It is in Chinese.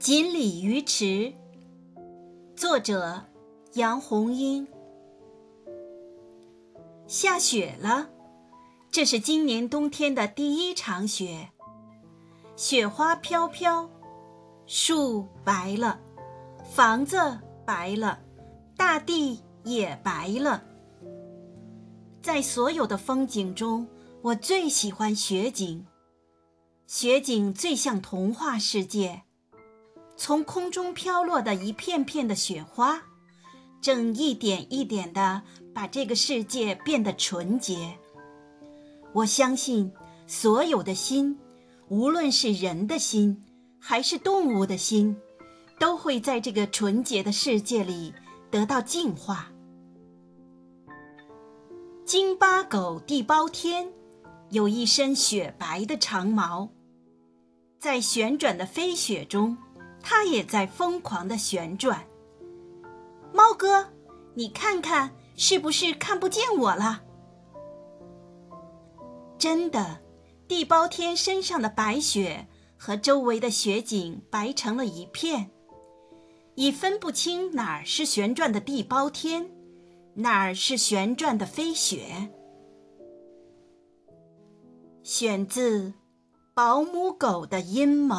锦鲤鱼池，作者杨红樱。下雪了，这是今年冬天的第一场雪。雪花飘飘，树白了，房子白了，大地也白了。在所有的风景中，我最喜欢雪景。雪景最像童话世界。从空中飘落的一片片的雪花，正一点一点地把这个世界变得纯洁。我相信，所有的心，无论是人的心，还是动物的心，都会在这个纯洁的世界里得到净化。京巴狗地包天有一身雪白的长毛，在旋转的飞雪中。它也在疯狂的旋转。猫哥，你看看，是不是看不见我了？真的，地包天身上的白雪和周围的雪景白成了一片，已分不清哪儿是旋转的地包天，哪儿是旋转的飞雪。选自《保姆狗的阴谋》。